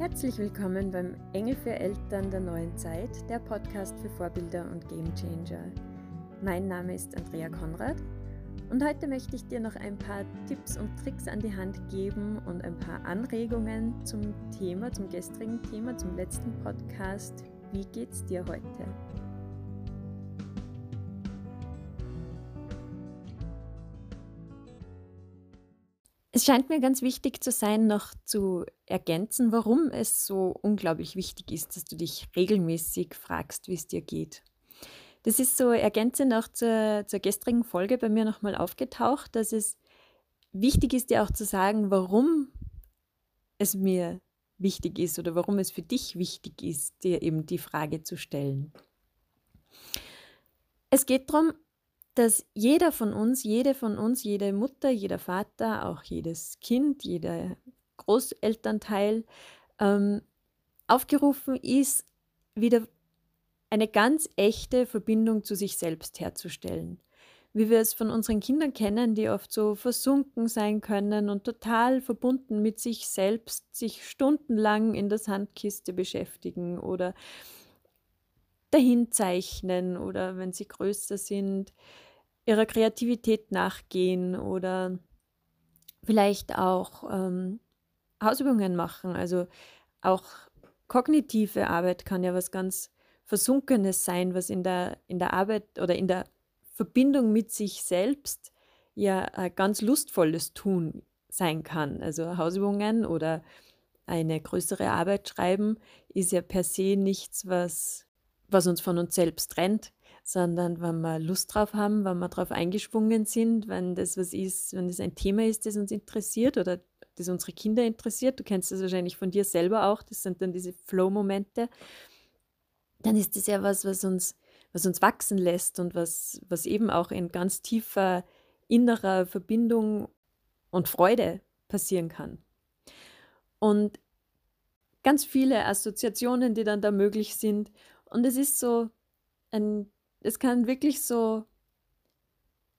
Herzlich willkommen beim Engel für Eltern der neuen Zeit, der Podcast für Vorbilder und Gamechanger. Mein Name ist Andrea Konrad und heute möchte ich dir noch ein paar Tipps und Tricks an die Hand geben und ein paar Anregungen zum Thema, zum gestrigen Thema, zum letzten Podcast. Wie geht's dir heute? Es scheint mir ganz wichtig zu sein, noch zu ergänzen, warum es so unglaublich wichtig ist, dass du dich regelmäßig fragst, wie es dir geht. Das ist so ergänzend auch zur, zur gestrigen Folge bei mir nochmal aufgetaucht, dass es wichtig ist, dir auch zu sagen, warum es mir wichtig ist oder warum es für dich wichtig ist, dir eben die Frage zu stellen. Es geht darum, dass jeder von uns, jede von uns, jede Mutter, jeder Vater, auch jedes Kind, jeder Großelternteil ähm, aufgerufen ist, wieder eine ganz echte Verbindung zu sich selbst herzustellen. Wie wir es von unseren Kindern kennen, die oft so versunken sein können und total verbunden mit sich selbst, sich stundenlang in der Sandkiste beschäftigen oder dahin zeichnen oder wenn sie größer sind, ihrer Kreativität nachgehen oder vielleicht auch ähm, Hausübungen machen. Also auch kognitive Arbeit kann ja was ganz Versunkenes sein, was in der, in der Arbeit oder in der Verbindung mit sich selbst ja ein ganz lustvolles Tun sein kann. Also Hausübungen oder eine größere Arbeit schreiben ist ja per se nichts, was, was uns von uns selbst trennt, sondern wenn wir Lust drauf haben, wenn wir darauf eingeschwungen sind, wenn das was ist, wenn das ein Thema ist, das uns interessiert oder das unsere Kinder interessiert, du kennst das wahrscheinlich von dir selber auch, das sind dann diese Flow-Momente, dann ist das ja was, was uns, was uns wachsen lässt und was, was eben auch in ganz tiefer innerer Verbindung und Freude passieren kann. Und ganz viele Assoziationen, die dann da möglich sind. Und es ist so ein es kann wirklich so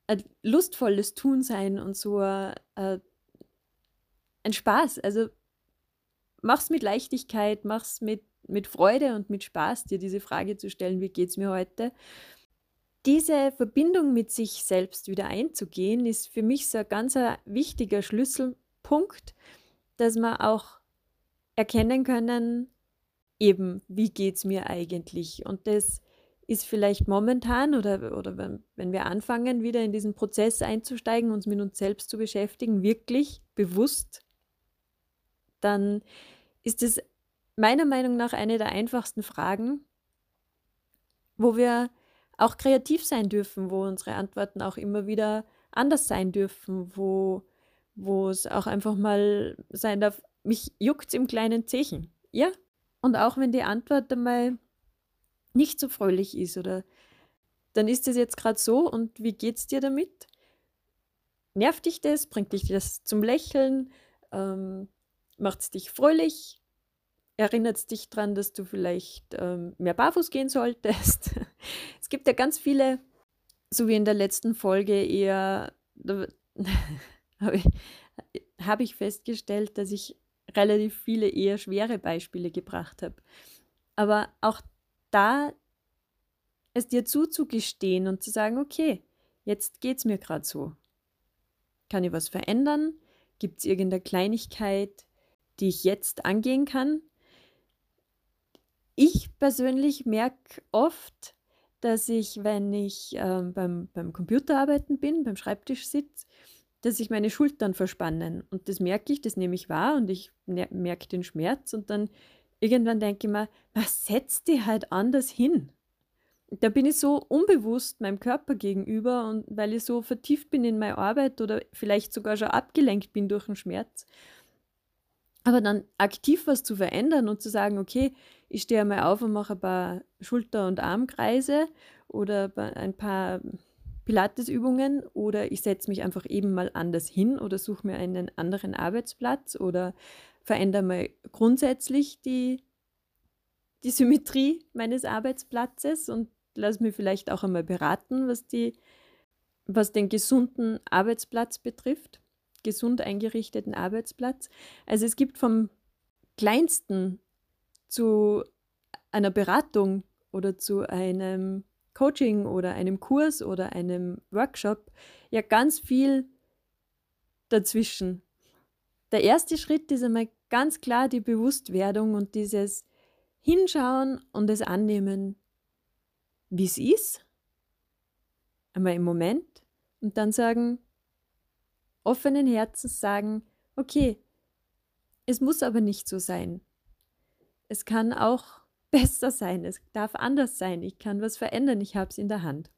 ein lustvolles Tun sein und so äh, ein Spaß. Also mach's mit Leichtigkeit, mach's mit, mit Freude und mit Spaß, dir diese Frage zu stellen, wie geht's mir heute? Diese Verbindung mit sich selbst wieder einzugehen, ist für mich so ein ganz wichtiger Schlüsselpunkt, dass wir auch erkennen können, eben, wie geht's mir eigentlich? Und das ist vielleicht momentan oder, oder wenn, wenn wir anfangen, wieder in diesen Prozess einzusteigen, uns mit uns selbst zu beschäftigen, wirklich bewusst, dann ist es meiner Meinung nach eine der einfachsten Fragen, wo wir auch kreativ sein dürfen, wo unsere Antworten auch immer wieder anders sein dürfen, wo, wo es auch einfach mal sein darf, mich juckt es im kleinen Zechen. Ja? Und auch wenn die Antwort einmal nicht so fröhlich ist oder dann ist es jetzt gerade so und wie geht's dir damit? Nervt dich das? Bringt dich das zum Lächeln? Ähm, Macht es dich fröhlich? Erinnert es dich daran, dass du vielleicht ähm, mehr barfuß gehen solltest? es gibt ja ganz viele, so wie in der letzten Folge, eher habe ich, hab ich festgestellt, dass ich relativ viele eher schwere Beispiele gebracht habe. Aber auch da es dir zuzugestehen und zu sagen, okay, jetzt geht es mir gerade so. Kann ich was verändern? Gibt es irgendeine Kleinigkeit, die ich jetzt angehen kann? Ich persönlich merke oft, dass ich, wenn ich äh, beim, beim Computerarbeiten bin, beim Schreibtisch sitze, dass sich meine Schultern verspannen. Und das merke ich, das nehme ich wahr und ich ne-, merke den Schmerz und dann irgendwann denke ich mir, was setzt die halt anders hin? Da bin ich so unbewusst meinem Körper gegenüber und weil ich so vertieft bin in meine Arbeit oder vielleicht sogar schon abgelenkt bin durch den Schmerz. Aber dann aktiv was zu verändern und zu sagen, okay, ich stehe einmal auf und mache ein paar Schulter- und Armkreise oder ein paar Pilatesübungen oder ich setze mich einfach eben mal anders hin oder suche mir einen anderen Arbeitsplatz oder verändere mal grundsätzlich die, die Symmetrie meines Arbeitsplatzes und lasse mich vielleicht auch einmal beraten, was, die, was den gesunden Arbeitsplatz betrifft, gesund eingerichteten Arbeitsplatz. Also es gibt vom Kleinsten zu einer Beratung oder zu einem Coaching oder einem Kurs oder einem Workshop ja ganz viel dazwischen. Der erste Schritt ist einmal ganz klar die Bewusstwerdung und dieses Hinschauen und es annehmen, wie es ist, einmal im Moment und dann sagen, offenen Herzens sagen, okay, es muss aber nicht so sein. Es kann auch besser sein, es darf anders sein, ich kann was verändern, ich habe es in der Hand.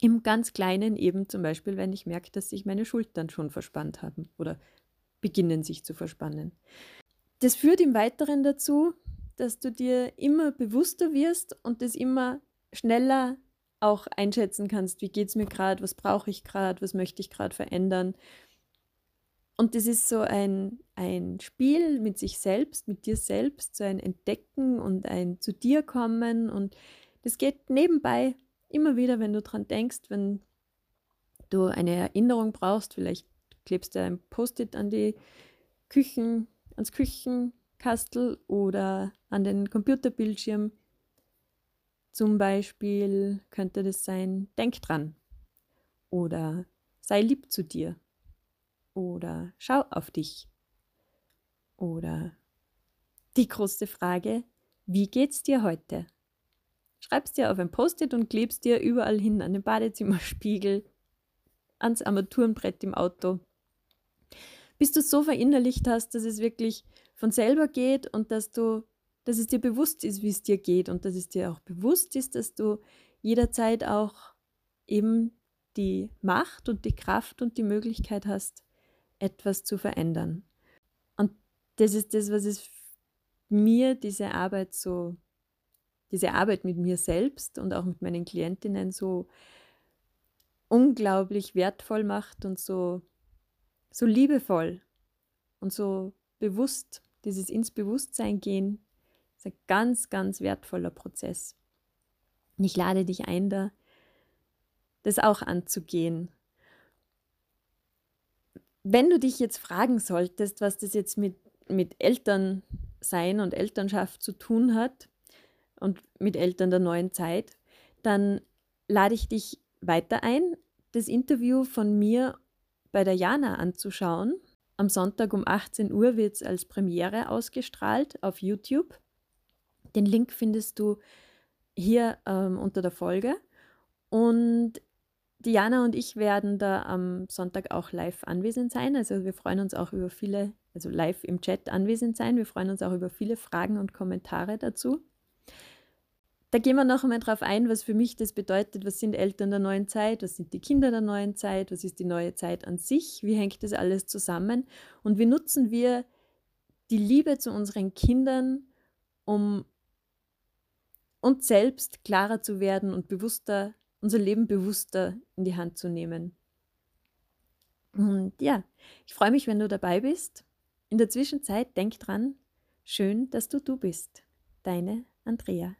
Im ganz Kleinen eben zum Beispiel, wenn ich merke, dass sich meine Schultern schon verspannt haben oder beginnen sich zu verspannen. Das führt im Weiteren dazu, dass du dir immer bewusster wirst und das immer schneller auch einschätzen kannst, wie geht es mir gerade, was brauche ich gerade, was möchte ich gerade verändern. Und das ist so ein, ein Spiel mit sich selbst, mit dir selbst, so ein Entdecken und ein zu dir kommen. Und das geht nebenbei immer wieder, wenn du dran denkst, wenn du eine Erinnerung brauchst, vielleicht klebst du ein Post-it an die Küchen, ans Küchenkastel oder an den Computerbildschirm. Zum Beispiel könnte das sein, denk dran oder sei lieb zu dir oder schau auf dich. Oder die große Frage, wie geht's dir heute? Schreibst dir auf ein Post-it und klebst dir überall hin, an den Badezimmerspiegel, ans Armaturenbrett im Auto. Bis du es so verinnerlicht hast, dass es wirklich von selber geht und dass du, dass es dir bewusst ist, wie es dir geht und dass es dir auch bewusst ist, dass du jederzeit auch eben die Macht und die Kraft und die Möglichkeit hast, etwas zu verändern. Und das ist das, was es mir diese Arbeit so, diese Arbeit mit mir selbst und auch mit meinen Klientinnen so unglaublich wertvoll macht und so, so liebevoll und so bewusst, dieses ins Bewusstsein gehen, ist ein ganz, ganz wertvoller Prozess. Und ich lade dich ein, da das auch anzugehen wenn du dich jetzt fragen solltest, was das jetzt mit, mit Elternsein und Elternschaft zu tun hat und mit Eltern der neuen Zeit, dann lade ich dich weiter ein, das Interview von mir bei der Jana anzuschauen. Am Sonntag um 18 Uhr wird es als Premiere ausgestrahlt auf YouTube. Den Link findest du hier ähm, unter der Folge. Und Diana und ich werden da am Sonntag auch live anwesend sein. Also wir freuen uns auch über viele, also live im Chat anwesend sein. Wir freuen uns auch über viele Fragen und Kommentare dazu. Da gehen wir noch einmal drauf ein, was für mich das bedeutet. Was sind Eltern der neuen Zeit? Was sind die Kinder der neuen Zeit? Was ist die neue Zeit an sich? Wie hängt das alles zusammen? Und wie nutzen wir die Liebe zu unseren Kindern, um uns selbst klarer zu werden und bewusster unser Leben bewusster in die Hand zu nehmen. Und ja, ich freue mich, wenn du dabei bist. In der Zwischenzeit denk dran, schön, dass du du bist. Deine Andrea.